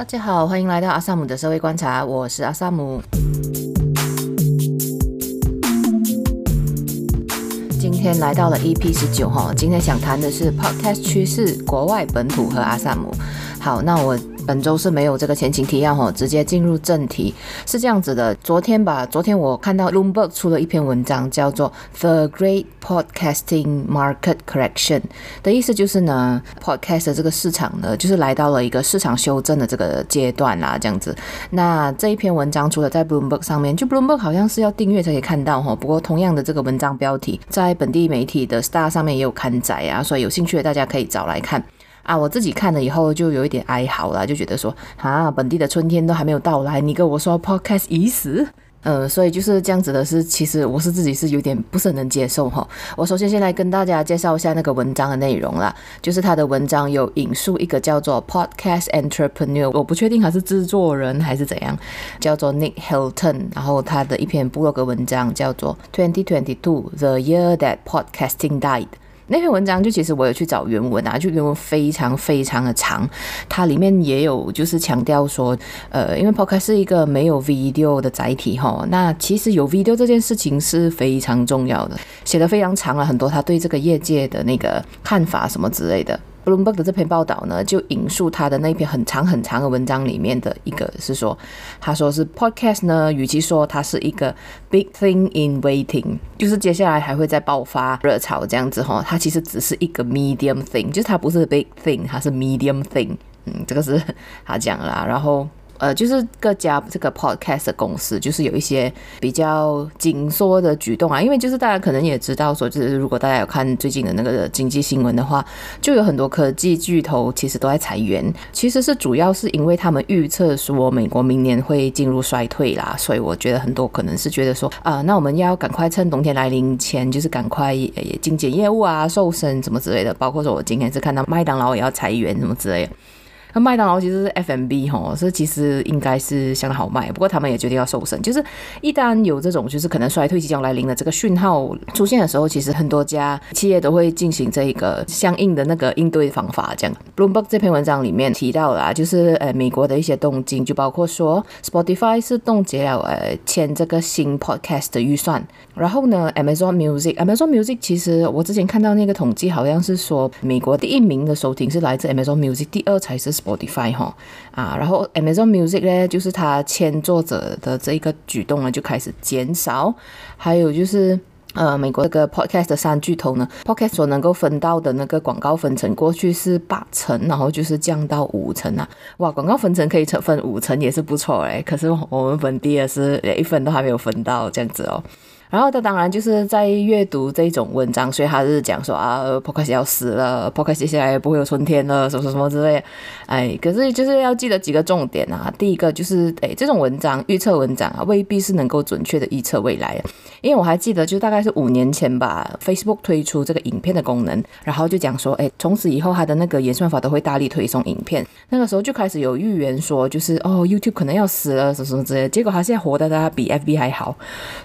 大家好，欢迎来到阿萨姆的社会观察，我是阿萨姆。今天来到了 EP 十九哈，今天想谈的是 Podcast 趋势、国外、本土和阿萨姆。好，那我。本周是没有这个前情提要哈，直接进入正题是这样子的。昨天吧，昨天我看到 Bloomberg 出了一篇文章，叫做《The Great Podcasting Market Correction》的意思就是呢，Podcast 这个市场呢，就是来到了一个市场修正的这个阶段啦，这样子。那这一篇文章除了在 Bloomberg 上面，就 Bloomberg 好像是要订阅才可以看到哈。不过同样的这个文章标题，在本地媒体的 Star 上面也有刊载啊，所以有兴趣的大家可以找来看。啊，我自己看了以后就有一点哀嚎了，就觉得说啊，本地的春天都还没有到来，你跟我说 Podcast 已死，呃，所以就是这样子的是，其实我是自己是有点不是很能接受哈。我首先先来跟大家介绍一下那个文章的内容啦，就是他的文章有引述一个叫做 Podcast Entrepreneur，我不确定他是制作人还是怎样，叫做 Nick Hilton，然后他的一篇部落格文章叫做 Twenty Twenty Two The Year That Podcasting Died。那篇文章就其实我有去找原文啊，就原文非常非常的长，它里面也有就是强调说，呃，因为 Podcast 是一个没有 video 的载体哈，那其实有 video 这件事情是非常重要的，写的非常长了很多他对这个业界的那个看法什么之类的。Bloomberg 的这篇报道呢，就引述他的那篇很长很长的文章里面的一个是说，他说是 Podcast 呢，与其说它是一个 big thing in waiting，就是接下来还会再爆发热潮这样子哈，它其实只是一个 medium thing，就是它不是 big thing，它是 medium thing，嗯，这个是他讲啦，然后。呃，就是各家这个 podcast 公司，就是有一些比较紧缩的举动啊，因为就是大家可能也知道说，就是如果大家有看最近的那个经济新闻的话，就有很多科技巨头其实都在裁员，其实是主要是因为他们预测说美国明年会进入衰退啦，所以我觉得很多可能是觉得说啊、那我们要赶快趁冬天来临前，就是赶快也精简业务啊、瘦身什么之类的，包括说我今天是看到麦当劳也要裁员什么之类的。那麦当劳其实是 FMB 哈，所以其实应该是相当好卖。不过他们也决定要瘦身，就是一旦有这种就是可能衰退即将来临的这个讯号出现的时候，其实很多家企业都会进行这一个相应的那个应对方法。这样，Bloomberg 这篇文章里面提到了，就是呃美国的一些动静，就包括说 Spotify 是冻结了呃签这个新 Podcast 的预算，然后呢 Amazon Music，Amazon Music 其实我之前看到那个统计好像是说美国第一名的收听是来自 Amazon Music，第二才是。Spotify 哈啊，然后 Amazon Music 呢，就是他签作者的这一个举动呢，就开始减少。还有就是呃，美国这个 Podcast 的三巨头呢，Podcast 所能够分到的那个广告分成，过去是八成，然后就是降到五成啊。哇，广告分成可以成分五成也是不错诶。可是我们本地也是连一分都还没有分到这样子哦。然后他当然就是在阅读这种文章，所以他是讲说啊，Podcast 要死了，Podcast 接下来不会有春天了，什么什么之类。哎，可是就是要记得几个重点啊。第一个就是，哎，这种文章预测文章啊，未必是能够准确的预测未来。因为我还记得，就大概是五年前吧，Facebook 推出这个影片的功能，然后就讲说，哎，从此以后它的那个演算法都会大力推送影片。那个时候就开始有预言说，就是哦，YouTube 可能要死了，什么什么之类。结果他现在活的他比 FB 还好，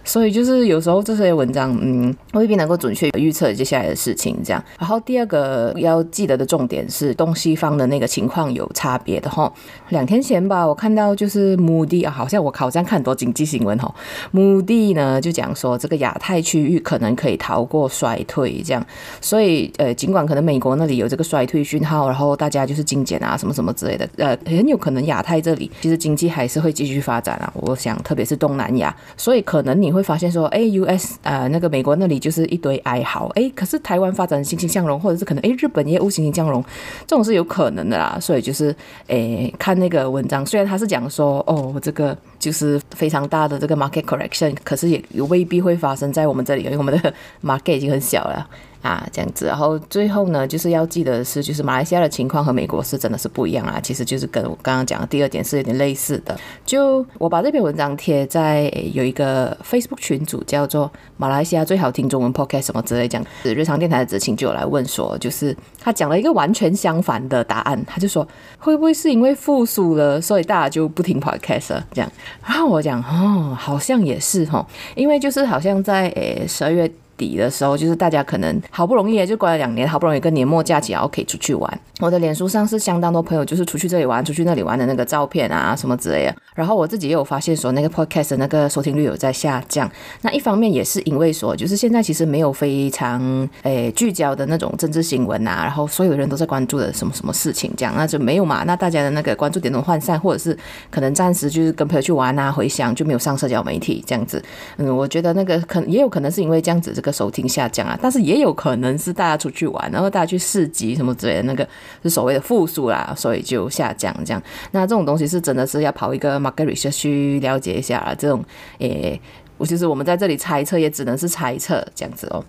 所以就是有。有时候这些文章，嗯，未必能够准确预测接下来的事情。这样，然后第二个要记得的重点是，东西方的那个情况有差别的哈。两天前吧，我看到就是穆迪啊，好像我好像看很多经济新闻哈。穆迪呢就讲说，这个亚太区域可能可以逃过衰退，这样。所以呃，尽管可能美国那里有这个衰退讯号，然后大家就是精简啊什么什么之类的，呃，很有可能亚太这里其实经济还是会继续发展啊。我想，特别是东南亚，所以可能你会发现说，哎。U.S. 啊、呃，那个美国那里就是一堆哀嚎，诶，可是台湾发展欣欣向荣，或者是可能诶，日本业务欣欣向荣，这种是有可能的啦。所以就是诶，看那个文章，虽然他是讲说哦，这个就是非常大的这个 market correction，可是也未必会发生在我们这里，因为我们的 market 已经很小了。啊，这样子，然后最后呢，就是要记得的是，就是马来西亚的情况和美国是真的是不一样啊。其实就是跟我刚刚讲的第二点是有点类似的。就我把这篇文章贴在有一个 Facebook 群组，叫做“马来西亚最好听中文 Podcast” 什么之类这样。日常电台的子晴就有来问说，就是他讲了一个完全相反的答案，他就说会不会是因为复苏了，所以大家就不听 Podcast 了这样？然后我讲哦，好像也是哈，因为就是好像在诶十二月。底的时候，就是大家可能好不容易就关了两年，好不容易一个年末假期然后可以出去玩。我的脸书上是相当多朋友就是出去这里玩、出去那里玩的那个照片啊什么之类的。然后我自己也有发现说，那个 podcast 的那个收听率有在下降。那一方面也是因为说，就是现在其实没有非常诶聚焦的那种政治新闻啊，然后所有人都在关注的什么什么事情这样，那就没有嘛。那大家的那个关注点都涣散，或者是可能暂时就是跟朋友去玩啊，回乡就没有上社交媒体这样子。嗯，我觉得那个可也有可能是因为这样子个收听下降啊，但是也有可能是大家出去玩，然后大家去市集什么之类的，那个是所谓的负数啦，所以就下降这样。那这种东西是真的是要跑一个 market research 去了解一下啊，这种诶，我其实我们在这里猜测也只能是猜测这样子哦。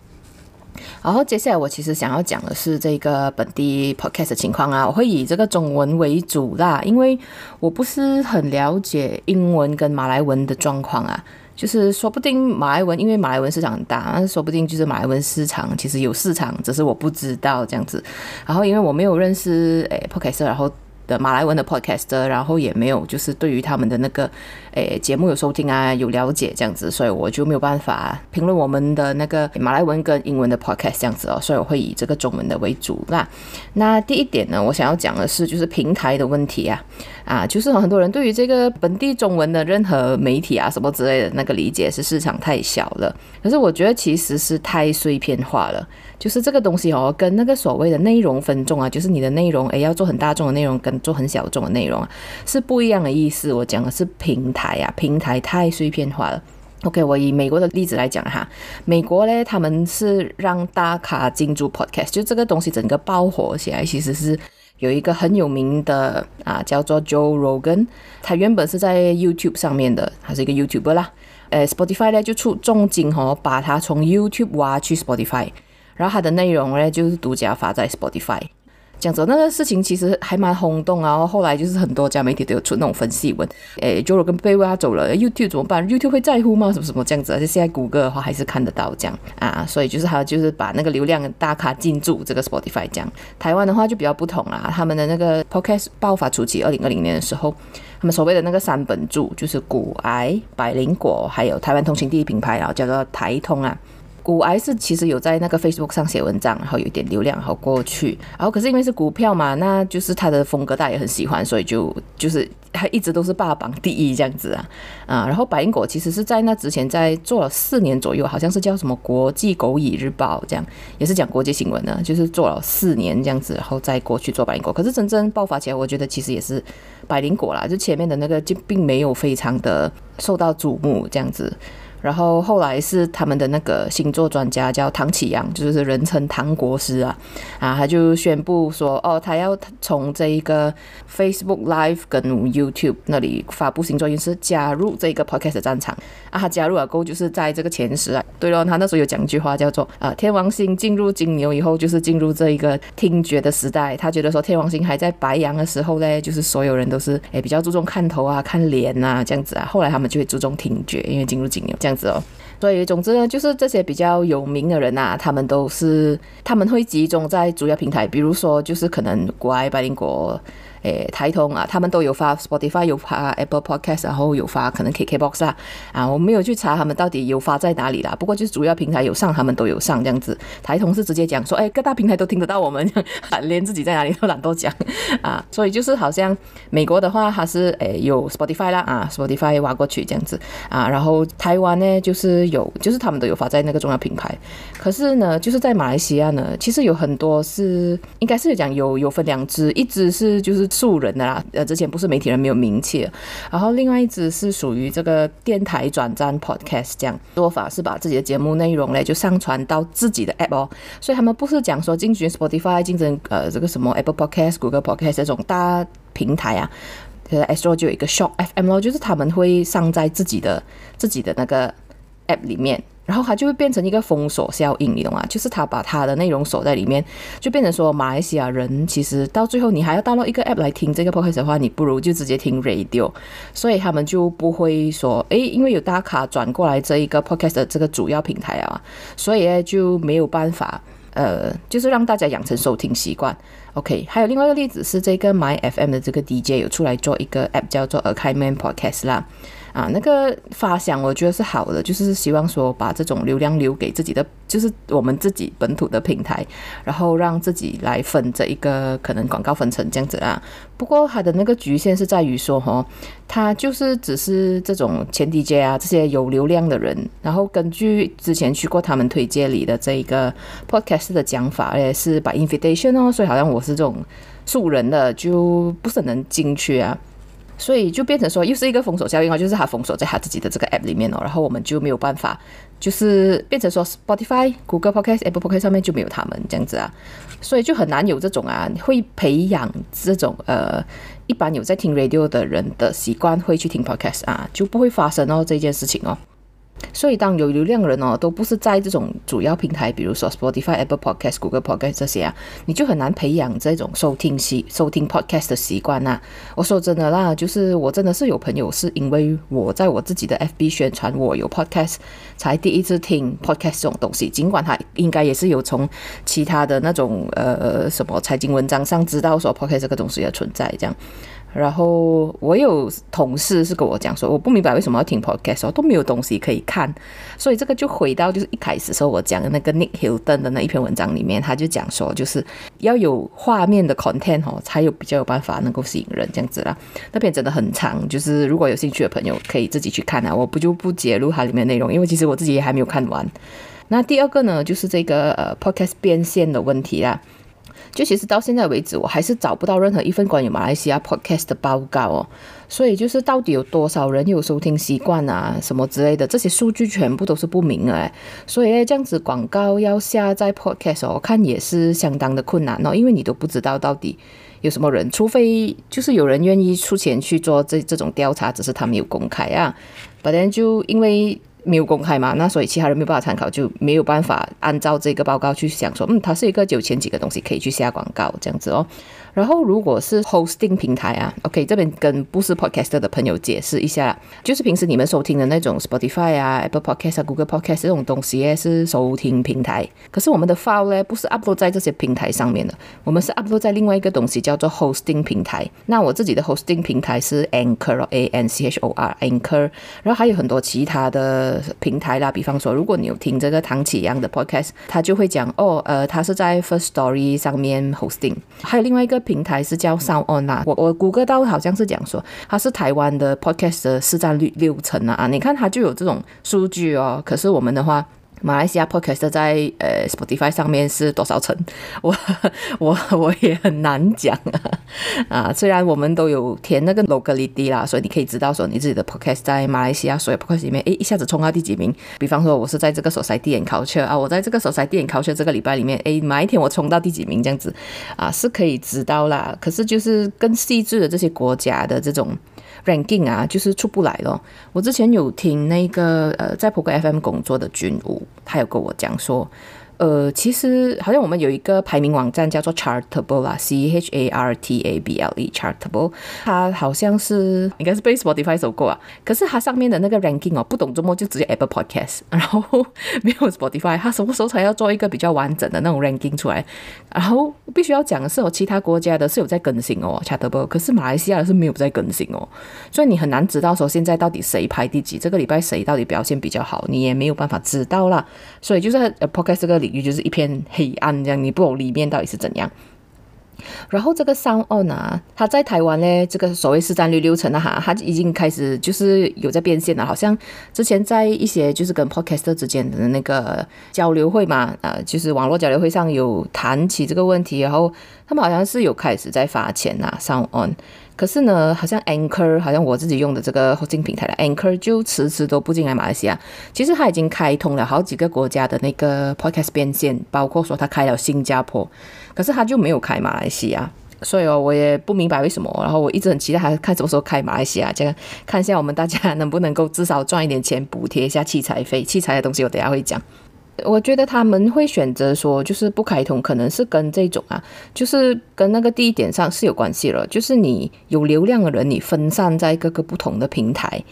然后接下来我其实想要讲的是这个本地 podcast 情况啊，我会以这个中文为主啦，因为我不是很了解英文跟马来文的状况啊。就是说不定马来文，因为马来文市场很大，说不定就是马来文市场其实有市场，只是我不知道这样子。然后因为我没有认识诶 Podcast，然后。的马来文的 podcast，然后也没有就是对于他们的那个诶节目有收听啊，有了解这样子，所以我就没有办法评论我们的那个马来文跟英文的 podcast 这样子哦，所以我会以这个中文的为主。那那第一点呢，我想要讲的是就是平台的问题啊啊，就是很多人对于这个本地中文的任何媒体啊什么之类的那个理解是市场太小了，可是我觉得其实是太碎片化了。就是这个东西哦，跟那个所谓的内容分众啊，就是你的内容诶，要做很大众的内容，跟做很小众的内容啊，是不一样的意思。我讲的是平台啊，平台太碎片化了。OK，我以美国的例子来讲哈，美国呢，他们是让大咖进驻 Podcast，就这个东西整个爆火起来，其实是有一个很有名的啊，叫做 Joe Rogan，他原本是在 YouTube 上面的，他是一个 YouTuber 啦。呃，Spotify 呢就出重金哦，把他从 YouTube 挖去 Spotify。然后它的内容呢，就是独家发在 Spotify，讲着那个事情其实还蛮轰动。然后后来就是很多家媒体都有出那种分析文，诶 j o e 跟被挖走了，YouTube 怎么办？YouTube 会在乎吗？什么什么这样子？而且现在谷歌的话还是看得到这样啊，所以就是他就是把那个流量大咖进驻这个 Spotify 这样。台湾的话就比较不同啦，他们的那个 Podcast 爆发初期，二零二零年的时候，他们所谓的那个三本柱就是股癌、百灵果，还有台湾通勤第一品牌啊，叫做台通啊。股癌是其实有在那个 Facebook 上写文章，然后有一点流量，然后过去，然后可是因为是股票嘛，那就是他的风格大家也很喜欢，所以就就是他一直都是霸榜第一这样子啊。啊，然后百灵果其实是在那之前在做了四年左右，好像是叫什么国际狗蚁日报这样，也是讲国际新闻的，就是做了四年这样子，然后再过去做百灵果，可是真正爆发起来，我觉得其实也是百灵果啦，就前面的那个就并没有非常的受到瞩目这样子。然后后来是他们的那个星座专家叫唐启阳，就是人称唐国师啊，啊，他就宣布说，哦，他要从这一个 Facebook Live 跟 YouTube 那里发布星座运势，加入这个 Podcast 战场。啊，他加入了过后就是在这个前十啊，对了，他那时候有讲一句话叫做啊，天王星进入金牛以后，就是进入这一个听觉的时代，他觉得说天王星还在白羊的时候呢，就是所有人都是诶比较注重看头啊、看脸啊这样子啊，后来他们就会注重听觉，因为进入金牛。这样子。哦，所以总之呢，就是这些比较有名的人呐、啊，他们都是他们会集中在主要平台，比如说就是可能国外白灵国。诶，台通啊，他们都有发 Spotify，有发 Apple Podcast，然后有发可能 KKBox 啊，啊，我没有去查他们到底有发在哪里啦。不过就是主要平台有上，他们都有上这样子。台通是直接讲说，哎，各大平台都听得到我们，连自己在哪里都懒得讲啊。所以就是好像美国的话，它是诶有 Spotify 啦啊，Spotify 挖过去这样子啊。然后台湾呢，就是有，就是他们都有发在那个重要平台。可是呢，就是在马来西亚呢，其实有很多是应该是讲有有分两支，一支是就是。素人的啦，呃，之前不是媒体人没有名气，然后另外一支是属于这个电台转战 podcast 这样做法，是把自己的节目内容呢就上传到自己的 app 哦，所以他们不是讲说进军 Spotify 竞争呃这个什么 Apple Podcast、Google Podcast 这种大平台啊，呃，Astro 就有一个 Shock FM 咯，就是他们会上在自己的自己的那个 app 里面。然后它就会变成一个封锁效应，你懂吗？就是它把它的内容锁在里面，就变成说马来西亚人其实到最后你还要 download 一个 app 来听这个 podcast 的话，你不如就直接听 radio。所以他们就不会说，诶，因为有大卡转过来这一个 podcast 的这个主要平台啊，所以呢就没有办法，呃，就是让大家养成收听习惯。OK，还有另外一个例子是这个 My FM 的这个 DJ 有出来做一个 app 叫做 A Kind Man Podcast 啦。啊，那个发想我觉得是好的，就是希望说把这种流量留给自己的，就是我们自己本土的平台，然后让自己来分这一个可能广告分成这样子啊。不过它的那个局限是在于说，哈，它就是只是这种前 DJ 啊这些有流量的人，然后根据之前去过他们推荐里的这一个 podcast 的讲法，诶，是把 invitation 哦，所以好像我是这种素人的，就不是很能进去啊。所以就变成说，又是一个封锁效应哦，就是他封锁在他自己的这个 app 里面哦，然后我们就没有办法，就是变成说 Spotify、Google Podcast、Apple Podcast 上面就没有他们这样子啊，所以就很难有这种啊，会培养这种呃，一般有在听 radio 的人的习惯，会去听 podcast 啊，就不会发生哦这件事情哦。所以，当有流量的人哦，都不是在这种主要平台，比如说 Spotify、Apple Podcast、Google Podcast 这些啊，你就很难培养这种收听习、收听 Podcast 的习惯呐。我说真的啦，就是我真的是有朋友是因为我在我自己的 FB 宣传我有 Podcast，才第一次听 Podcast 这种东西。尽管他应该也是有从其他的那种呃什么财经文章上知道说 Podcast 这个东西的存在，这样。然后我有同事是跟我讲说，我不明白为什么要听 podcast，都没有东西可以看，所以这个就回到就是一开始时候我讲的那个 Nick Hilton 的那一篇文章里面，他就讲说，就是要有画面的 content 哦，才有比较有办法能够吸引人这样子啦。那篇真的很长，就是如果有兴趣的朋友可以自己去看啊，我不就不揭露它里面内容，因为其实我自己也还没有看完。那第二个呢，就是这个呃 podcast 变现的问题啦。就其实到现在为止，我还是找不到任何一份关于马来西亚 podcast 的报告哦。所以就是到底有多少人有收听习惯啊，什么之类的，这些数据全部都是不明的。所以这样子广告要下载 podcast 哦，我看也是相当的困难哦，因为你都不知道到底有什么人，除非就是有人愿意出钱去做这这种调查，只是他没有公开啊。反正就因为。没有公开嘛，那所以其他人没有办法参考，就没有办法按照这个报告去想说，嗯，它是一个九千几个东西可以去下广告这样子哦。然后，如果是 hosting 平台啊，OK，这边跟不是 podcaster 的朋友解释一下，就是平时你们收听的那种 Spotify 啊、Apple Podcast 啊、Google Podcast 这种东西是收听平台。可是我们的 file 呢，不是 upload 在这些平台上面的，我们是 upload 在另外一个东西叫做 hosting 平台。那我自己的 hosting 平台是 Anchor，A N C H O R，Anchor。然后还有很多其他的平台啦，比方说，如果你有听这个唐启阳的 podcast，他就会讲哦，呃，他是在 First Story 上面 hosting。还有另外一个。平台是叫 SoundOn 啊，我我谷歌到好像是讲说他是台湾的 Podcast 的市占率六成啊，你看他就有这种数据哦，可是我们的话。马来西亚 Podcast 在呃 Spotify 上面是多少层？我 我 我也很难讲啊啊！虽然我们都有填那个 locality 啦，所以你可以知道说你自己的 Podcast 在马来西亚所有 Podcast 里面，诶，一下子冲到第几名？比方说我是在这个 Society and Culture 啊，我在这个 Society and Culture 这个礼拜里面，诶，哪一天我冲到第几名这样子啊，是可以知道啦。可是就是更细致的这些国家的这种。Ranking 啊，就是出不来咯。我之前有听那个呃，在普哥 FM 工作的军武，他有跟我讲说。呃，其实好像我们有一个排名网站叫做 Chartable 啦，C H A R T A B L E，Chartable，它好像是应该是被 Spotify 收购啊。可是它上面的那个 ranking 哦，不懂周末就直接 Apple Podcast，然后没有 Spotify，它什么时候才要做一个比较完整的那种 ranking 出来？然后必须要讲的是哦，其他国家的是有在更新哦，Chartable，可是马来西亚的是没有在更新哦，所以你很难知道说现在到底谁排第几，这个礼拜谁到底表现比较好，你也没有办法知道啦。所以就是 Podcast 这个。领域就是一片黑暗，这样你不懂里面到底是怎样。然后这个 SoundOn 啊，它在台湾呢，这个所谓市占率六成的哈，它已经开始就是有在变现了。好像之前在一些就是跟 Podcaster 之间的那个交流会嘛，呃，就是网络交流会上有谈起这个问题，然后他们好像是有开始在发钱呐，SoundOn。可是呢，好像 Anchor，好像我自己用的这个播客平台的 Anchor 就迟迟都不进来马来西亚。其实它已经开通了好几个国家的那个 podcast 变现，包括说它开了新加坡，可是它就没有开马来西亚。所以哦，我也不明白为什么。然后我一直很期待它看什么时候开马来西亚，这样看一下我们大家能不能够至少赚一点钱，补贴一下器材费。器材的东西我等下会讲。我觉得他们会选择说，就是不开通，可能是跟这种啊，就是跟那个第一点上是有关系了。就是你有流量的人，你分散在各个不同的平台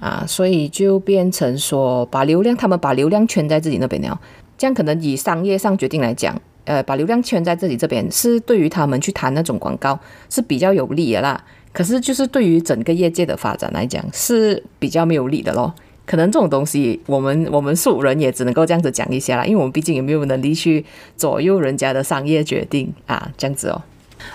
啊，所以就变成说，把流量，他们把流量圈在自己那边了。这样可能以商业上决定来讲，呃，把流量圈在自己这边，是对于他们去谈那种广告是比较有利的啦。可是就是对于整个业界的发展来讲是比较没有利的咯。可能这种东西，我们我们素人也只能够这样子讲一下啦，因为我们毕竟也没有能力去左右人家的商业决定啊，这样子哦。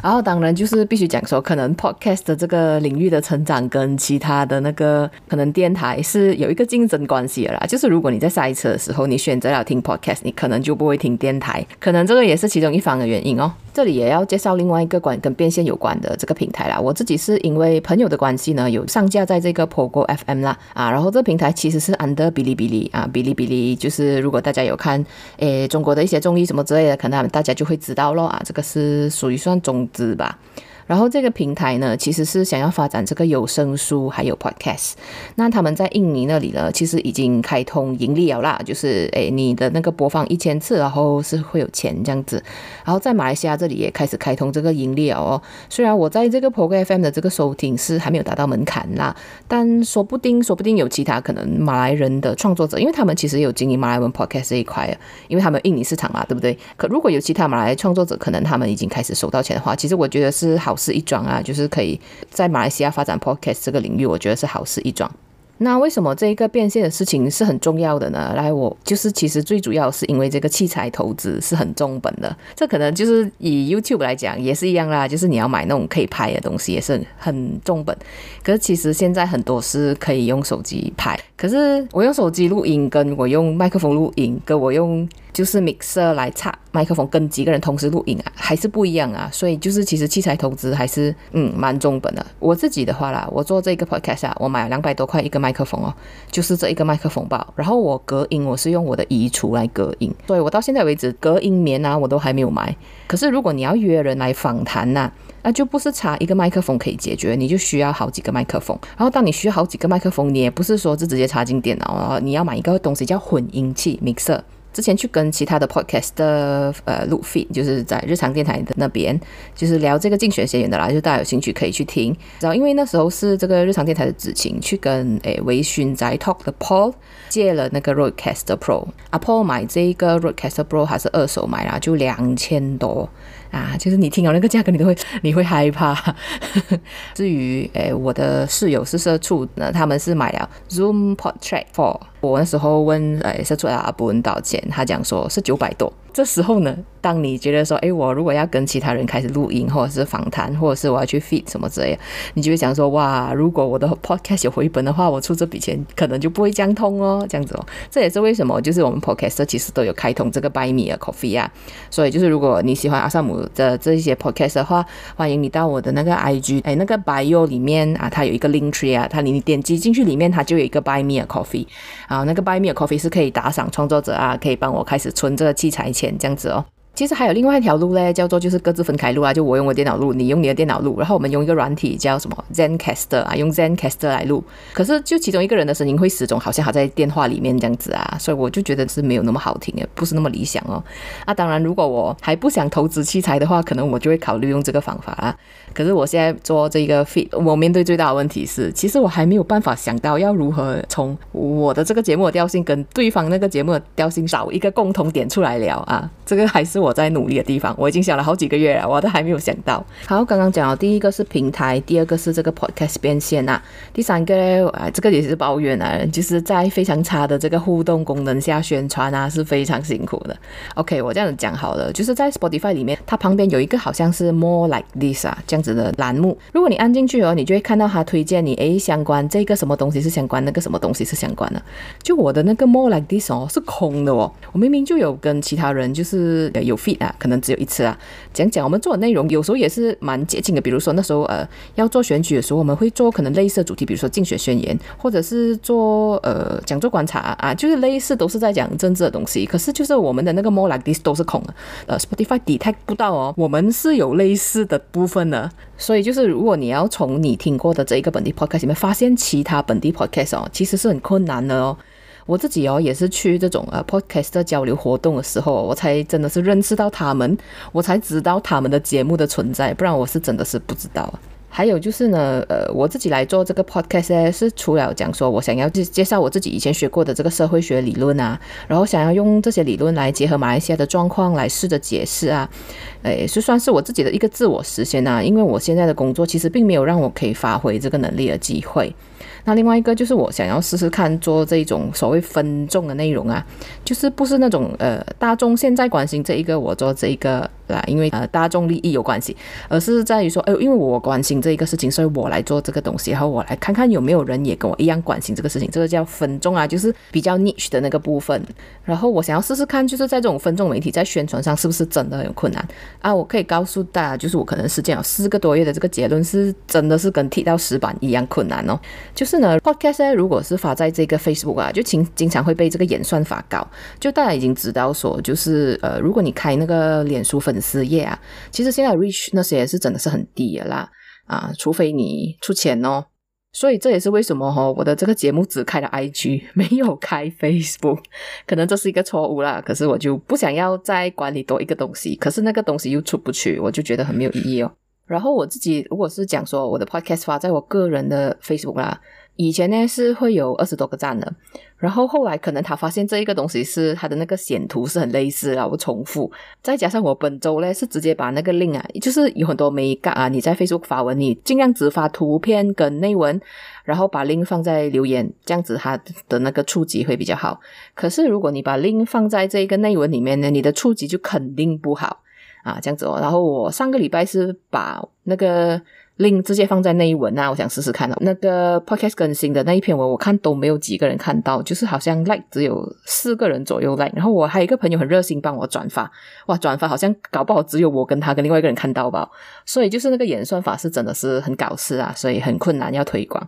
然后当然就是必须讲说，可能 podcast 的这个领域的成长跟其他的那个可能电台是有一个竞争关系的啦。就是如果你在塞车的时候，你选择了听 podcast，你可能就不会听电台，可能这个也是其中一方的原因哦。这里也要介绍另外一个关跟变现有关的这个平台啦。我自己是因为朋友的关系呢，有上架在这个 Pogo FM 啦啊。然后这个平台其实是 under 哔哩哔哩啊，哔哩哔哩就是如果大家有看诶中国的一些综艺什么之类的，可能大家就会知道咯啊。这个是属于算中资吧。然后这个平台呢，其实是想要发展这个有声书还有 podcast。那他们在印尼那里呢，其实已经开通盈利了啦，就是诶，你的那个播放一千次，然后是会有钱这样子。然后在马来西亚这里也开始开通这个盈利了哦。虽然我在这个 Pogo FM 的这个收听是还没有达到门槛啦，但说不定说不定有其他可能马来人的创作者，因为他们其实有经营马来文 podcast 这一块啊，因为他们印尼市场嘛，对不对？可如果有其他马来创作者，可能他们已经开始收到钱的话，其实我觉得是好。是一桩啊，就是可以在马来西亚发展 podcast 这个领域，我觉得是好事一桩。那为什么这一个变现的事情是很重要的呢？来，我就是其实最主要是因为这个器材投资是很重本的。这可能就是以 YouTube 来讲也是一样啦，就是你要买那种可以拍的东西也是很重本。可是其实现在很多是可以用手机拍，可是我用手机录音，跟我用麦克风录音，跟我用就是 mixer 来插麦克风，跟几个人同时录音啊，还是不一样啊。所以就是其实器材投资还是嗯蛮重本的。我自己的话啦，我做这个 podcast 啊，我买了两百多块一个麦克风哦，就是这一个麦克风包。然后我隔音，我是用我的衣橱来隔音，所以我到现在为止隔音棉啊我都还没有买。可是如果你要约人来访谈呐，那就不是插一个麦克风可以解决，你就需要好几个麦克风。然后当你需要好几个麦克风，你也不是说是直接插进电脑啊，你要买一个东西叫混音器 mixer。之前去跟其他的 podcast 的呃录 feed，就是在日常电台的那边，就是聊这个竞选学员的啦，就大家有兴趣可以去听。然后因为那时候是这个日常电台的子晴去跟诶微醺宅 talk 的 Paul 借了那个 Roadcaster Pro，啊 Paul 买这个 Roadcaster Pro 还是二手买啦，就两千多。啊，就是你听到那个价格，你都会 你会害怕。至于诶，我的室友是社畜，那他们是买了 Zoom Portrait 4。我那时候问诶社畜阿伯多少钱，他讲说是九百多。这时候呢，当你觉得说，诶，我如果要跟其他人开始录音，或者是访谈，或者是我要去 feed 什么之类的，你就会想说，哇，如果我的 podcast 有回本的话，我出这笔钱可能就不会这样通哦，这样子哦。这也是为什么，就是我们 podcast 其实都有开通这个 Buy Me a Coffee 啊。所以就是如果你喜欢阿萨姆的这些 podcast 的话，欢迎你到我的那个 IG，哎，那个 bio 里面啊，它有一个 link tree 啊，它你点击进去里面，它就有一个 Buy Me a Coffee 啊，那个 Buy Me a Coffee 是可以打赏创作者啊，可以帮我开始存这个器材钱。这样子哦。其实还有另外一条路嘞，叫做就是各自分开录啊，就我用我电脑录，你用你的电脑录，然后我们用一个软体叫什么 Zencastr 啊，用 Zencastr 来录。可是就其中一个人的声音会始终好像还在电话里面这样子啊，所以我就觉得是没有那么好听，也不是那么理想哦。啊，当然如果我还不想投资器材的话，可能我就会考虑用这个方法啊。可是我现在做这个 feed，我面对最大的问题是，其实我还没有办法想到要如何从我的这个节目的调性跟对方那个节目的调性找一个共同点出来聊啊，这个还是我我在努力的地方。我已经想了好几个月了，我都还没有想到。好，刚刚讲了第一个是平台，第二个是这个 podcast 变现啊，第三个呢，啊，这个也是抱怨啊，就是在非常差的这个互动功能下宣传啊，是非常辛苦的。OK，我这样子讲好了，就是在 Spotify 里面，它旁边有一个好像是 More Like This 啊这样子。的栏目，如果你按进去哦，你就会看到他推荐你，诶，相关这个什么东西是相关，那个什么东西是相关的。就我的那个 More Like This 哦，是空的哦。我明明就有跟其他人就是有 feed 啊，可能只有一次啊，讲讲我们做的内容，有时候也是蛮接近的。比如说那时候呃要做选举的时候，我们会做可能类似的主题，比如说竞选宣言，或者是做呃讲座观察啊，就是类似都是在讲政治的东西。可是就是我们的那个 More Like This 都是空的，呃，Spotify detect 不到哦，我们是有类似的部分的。所以就是，如果你要从你听过的这一个本地 podcast 里面发现其他本地 podcast 哦，其实是很困难的哦。我自己哦，也是去这种呃 podcast 的交流活动的时候，我才真的是认识到他们，我才知道他们的节目的存在，不然我是真的是不知道。还有就是呢，呃，我自己来做这个 podcast，是除了讲说我想要介介绍我自己以前学过的这个社会学理论啊，然后想要用这些理论来结合马来西亚的状况来试着解释啊，诶，是算是我自己的一个自我实现啊，因为我现在的工作其实并没有让我可以发挥这个能力的机会。那另外一个就是我想要试试看做这种所谓分众的内容啊，就是不是那种呃大众现在关心这一个我做这一个啦，因为呃大众利益有关系，而是在于说，哎，因为我关心这一个事情，所以我来做这个东西，然后我来看看有没有人也跟我一样关心这个事情，这个叫分众啊，就是比较 niche 的那个部分。然后我想要试试看，就是在这种分众媒体在宣传上是不是真的很困难啊？我可以告诉大家，就是我可能实践了四个多月的这个结论是真的是跟踢到石板一样困难哦，就是。呢，podcast 如果是发在这个 Facebook 啊，就经经常会被这个演算法搞。就大家已经知道说，就是呃，如果你开那个脸书粉丝页啊，其实现在 reach 那些也是真的是很低的啦啊，除非你出钱哦。所以这也是为什么哈、哦，我的这个节目只开了 IG，没有开 Facebook，可能这是一个错误啦。可是我就不想要再管理多一个东西，可是那个东西又出不去，我就觉得很没有意义哦。然后我自己如果是讲说我的 podcast 发在我个人的 Facebook 啦。以前呢是会有二十多个赞的，然后后来可能他发现这一个东西是他的那个显图是很类似，然后重复，再加上我本周呢是直接把那个 link 啊，就是有很多没干啊，你在 Facebook 发文，你尽量只发图片跟内文，然后把 link 放在留言，这样子它的那个触及会比较好。可是如果你把 link 放在这个内文里面呢，你的触及就肯定不好啊，这样子哦。然后我上个礼拜是把那个。Link 直接放在那一文啊，我想试试看哦。那个 podcast 更新的那一篇文，我看都没有几个人看到，就是好像 like 只有四个人左右 like。然后我还有一个朋友很热心帮我转发，哇，转发好像搞不好只有我跟他跟另外一个人看到吧。所以就是那个演算法是真的是很搞事啊，所以很困难要推广。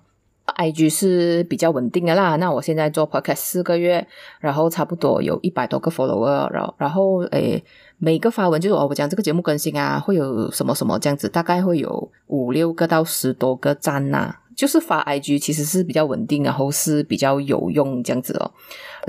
IG 是比较稳定的啦。那我现在做 podcast 四个月，然后差不多有一百多个 follower，然后然后诶。每个发文就是哦我讲这个节目更新啊，会有什么什么这样子，大概会有五六个到十多个赞呐、就是发 IG 其实是比较稳定，然后是比较有用这样子哦。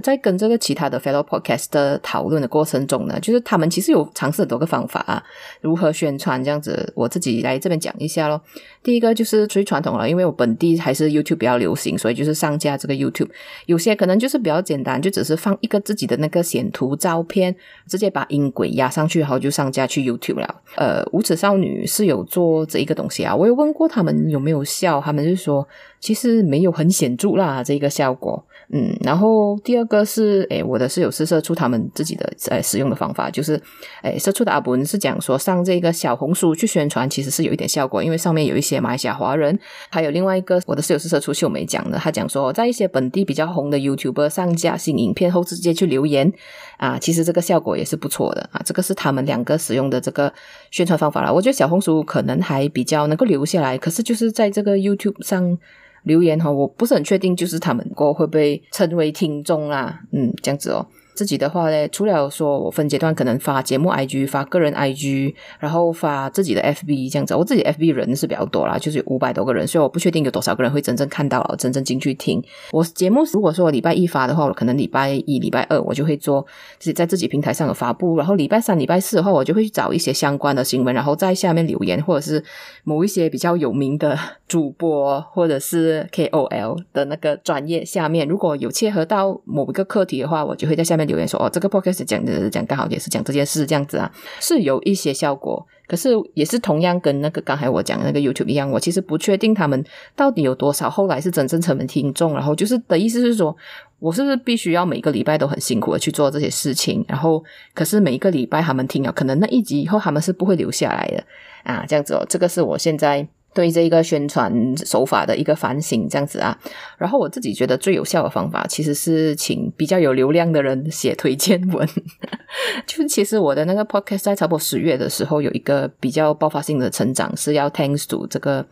在跟这个其他的 fellow podcast 的讨论的过程中呢，就是他们其实有尝试很多个方法啊，如何宣传这样子。我自己来这边讲一下咯。第一个就是最传统了，因为我本地还是 YouTube 比较流行，所以就是上架这个 YouTube。有些可能就是比较简单，就只是放一个自己的那个显图照片，直接把音轨压上去，然后就上架去 YouTube 了。呃，无耻少女是有做这一个东西啊，我有问过他们有没有效，他们就说其实没有很显著啦，这个效果。嗯，然后第二个是，诶，我的室友是社畜他们自己的呃使用的方法，就是，诶，社畜的阿文是讲说上这个小红书去宣传，其实是有一点效果，因为上面有一些马来西亚华人，还有另外一个我的室友是社畜秀梅讲的，他讲说在一些本地比较红的 YouTuber 上架新影片后，直接去留言，啊，其实这个效果也是不错的啊，这个是他们两个使用的这个宣传方法啦。我觉得小红书可能还比较能够留下来，可是就是在这个 YouTube 上。留言哈，我不是很确定，就是他们过会不会称为听众啦，嗯，这样子哦。自己的话呢，除了说我分阶段可能发节目 IG，发个人 IG，然后发自己的 FB 这样子。我自己 FB 人是比较多啦，就是有五百多个人，所以我不确定有多少个人会真正看到，真正进去听我节目。如果说我礼拜一发的话，我可能礼拜一、礼拜二我就会做自己在自己平台上有发布，然后礼拜三、礼拜四的话，我就会去找一些相关的新闻，然后在下面留言，或者是某一些比较有名的主播 或者是 KOL 的那个专业下面，如果有切合到某一个课题的话，我就会在下面。留言说哦，这个 podcast 讲的讲刚好也是讲这件事，这样子啊，是有一些效果，可是也是同样跟那个刚才我讲的那个 YouTube 一样，我其实不确定他们到底有多少后来是真正成为听众，然后就是的意思是说，我是不是必须要每个礼拜都很辛苦的去做这些事情，然后可是每一个礼拜他们听了，可能那一集以后他们是不会留下来的啊，这样子哦，这个是我现在。对这一个宣传手法的一个反省，这样子啊，然后我自己觉得最有效的方法，其实是请比较有流量的人写推荐文。就其实我的那个 podcast 在差不多十月的时候有一个比较爆发性的成长，是要 thanks to 这个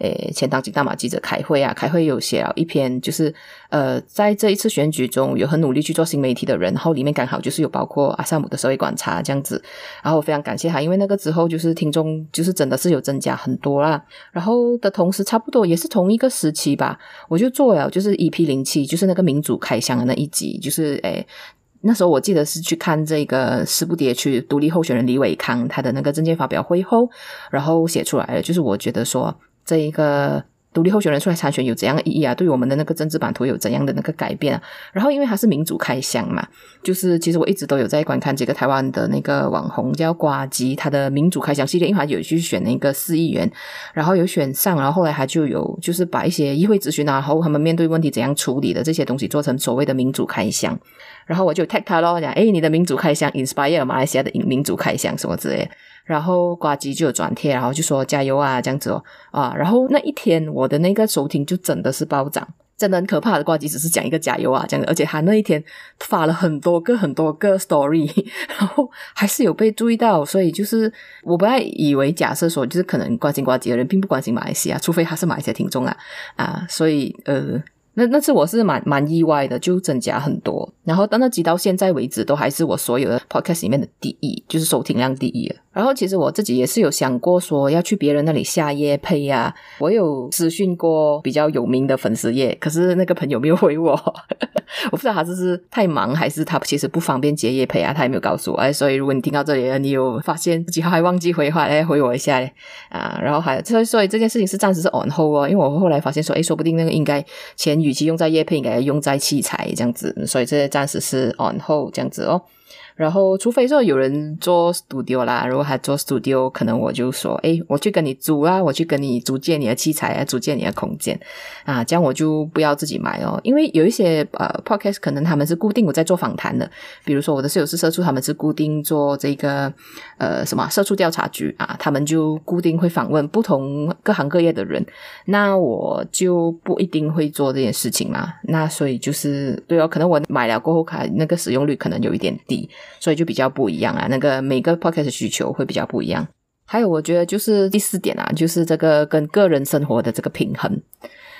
诶前当今大马记者开会啊，开会有写了一篇，就是呃在这一次选举中有很努力去做新媒体的人，然后里面刚好就是有包括阿萨姆的社会观察这样子，然后我非常感谢他，因为那个之后就是听众就是真的是有增加很多啦。然后的同时，差不多也是同一个时期吧，我就做了，就是 EP 零七，就是那个民主开箱的那一集，就是诶，那时候我记得是去看这个师不迭去独立候选人李伟康他的那个证件发表会后，然后写出来了，就是我觉得说。这一个。独立候选人出来参选有怎样的意义啊？对我们的那个政治版图有怎样的那个改变啊？然后因为他是民主开箱嘛，就是其实我一直都有在观看这个台湾的那个网红叫瓜吉，他的民主开箱系列，因为他有去选那个市议员，然后有选上，然后后来他就有就是把一些议会咨询啊，然后他们面对问题怎样处理的这些东西做成所谓的民主开箱，然后我就 tag 他咯，讲诶，你的民主开箱 inspire 马来西亚的民主开箱什么之类。然后呱吉就有转贴，然后就说加油啊，这样子哦啊，然后那一天我的那个收听就真的是暴涨，真的很可怕的。呱吉只是讲一个加油啊这样子，而且他那一天发了很多个很多个 story，然后还是有被注意到，所以就是我不太以为假设说就是可能关心呱吉的人并不关心马来西亚，除非他是马来西亚听众啊啊，所以呃。那那次我是蛮蛮意外的，就增加很多。然后到那集到现在为止，都还是我所有的 podcast 里面的第一，就是收听量第一。然后其实我自己也是有想过说要去别人那里下夜配呀，我有私讯过比较有名的粉丝页，可是那个朋友没有回我，我不知道他是是太忙，还是他其实不方便接夜配啊，他也没有告诉我。哎，所以如果你听到这里了，你有发现自己还忘记回话，哎，回我一下嘞啊。然后还所以所以这件事情是暂时是 on hold 哦，因为我后来发现说，哎，说不定那个应该前与其用在叶配，应该用在器材这样子，所以这些暂时是 on hold 这样子哦。然后，除非说有人做 studio 啦，如果他做 studio，可能我就说，诶，我去跟你租啊，我去跟你租借你的器材啊，租借你的空间啊，这样我就不要自己买哦。因为有一些呃 podcast 可能他们是固定我在做访谈的，比如说我的室友是社畜，他们是固定做这个呃什么社畜调查局啊，他们就固定会访问不同各行各业的人，那我就不一定会做这件事情嘛。那所以就是对哦，可能我买了过后，卡那个使用率可能有一点低。所以就比较不一样啊，那个每个 podcast 需求会比较不一样。还有，我觉得就是第四点啊，就是这个跟个人生活的这个平衡，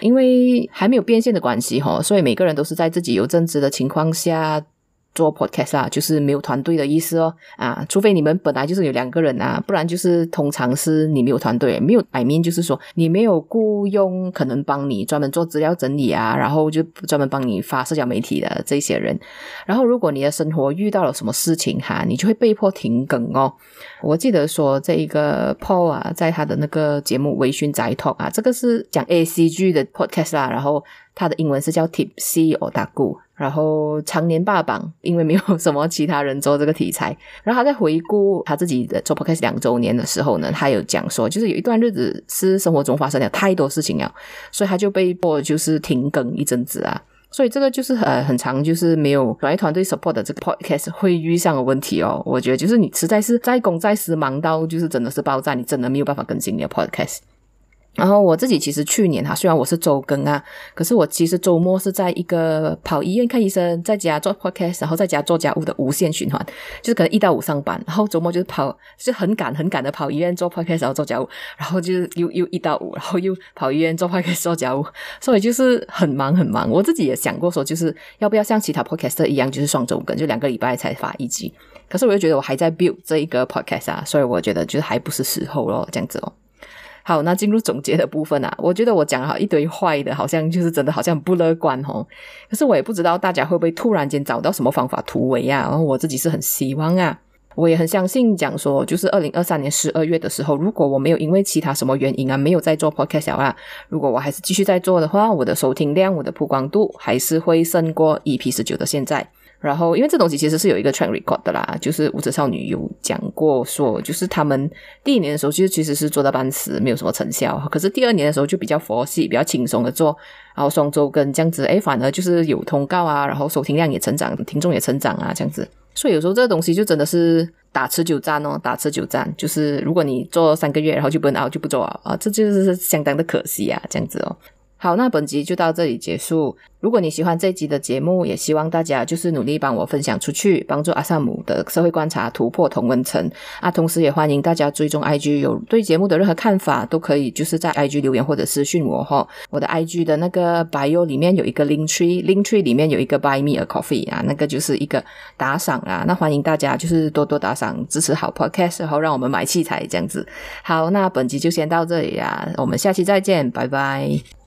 因为还没有变现的关系哦，所以每个人都是在自己有正职的情况下。做 podcast 啊，就是没有团队的意思哦，啊，除非你们本来就是有两个人啊，不然就是通常是你没有团队，没有，I 面就是说你没有雇佣可能帮你专门做资料整理啊，然后就专门帮你发社交媒体的这些人，然后如果你的生活遇到了什么事情哈，你就会被迫停更哦。我记得说这一个 Paul 啊，在他的那个节目《微醺宅 Talk》啊，这个是讲 ACG 的 podcast 啦，然后他的英文是叫 Tipsy Otaku。然后常年霸榜，因为没有什么其他人做这个题材。然后他在回顾他自己的做 podcast 两周年的时候呢，他有讲说，就是有一段日子是生活中发生了太多事情了，所以他就被迫就是停更一阵子啊。所以这个就是呃很长，就是没有专业团队 support 的这个 podcast 会遇上的问题哦。我觉得就是你实在是再公再私忙到就是真的是爆炸，你真的没有办法更新你的 podcast。然后我自己其实去年哈，虽然我是周更啊，可是我其实周末是在一个跑医院看医生，在家做 podcast，然后在家做家务的无限循环，就是可能一到五上班，然后周末就是跑，就很赶很赶的跑医院做 podcast，然后做家务，然后就是又又一到五，然后又跑医院做 podcast 做家务，所以就是很忙很忙。我自己也想过说，就是要不要像其他 podcaster 一样，就是双周更，就两个礼拜才发一集。可是我又觉得我还在 build 这一个 podcast 啊，所以我觉得就是还不是时候咯，这样子哦。好，那进入总结的部分啊，我觉得我讲好一堆坏的，好像就是真的好像不乐观哦。可是我也不知道大家会不会突然间找到什么方法突围啊。然后我自己是很希望啊，我也很相信讲说，就是二零二三年十二月的时候，如果我没有因为其他什么原因啊，没有再做 podcast 啊，如果我还是继续在做的话，我的收听量、我的曝光度还是会胜过 EP 十九的现在。然后，因为这东西其实是有一个 track record 的啦，就是无职少女有讲过说，就是他们第一年的时候其实其实是做到半死，没有什么成效。可是第二年的时候就比较佛系，比较轻松的做，然后双周跟这样子，诶，反而就是有通告啊，然后收听量也成长，听众也成长啊，这样子。所以有时候这个东西就真的是打持久战哦，打持久战，就是如果你做三个月，然后就不能熬，就不做啊，啊，这就是相当的可惜啊，这样子哦。好，那本集就到这里结束。如果你喜欢这集的节目，也希望大家就是努力帮我分享出去，帮助阿萨姆的社会观察突破同温层啊。同时也欢迎大家追踪 IG，有对节目的任何看法都可以，就是在 IG 留言或者私讯我哈。我的 IG 的那个 bio 里面有一个 link tree，link tree 里面有一个 buy me a coffee 啊，那个就是一个打赏啊。那欢迎大家就是多多打赏支持好 podcast，然后让我们买器材这样子。好，那本集就先到这里啊，我们下期再见，拜拜。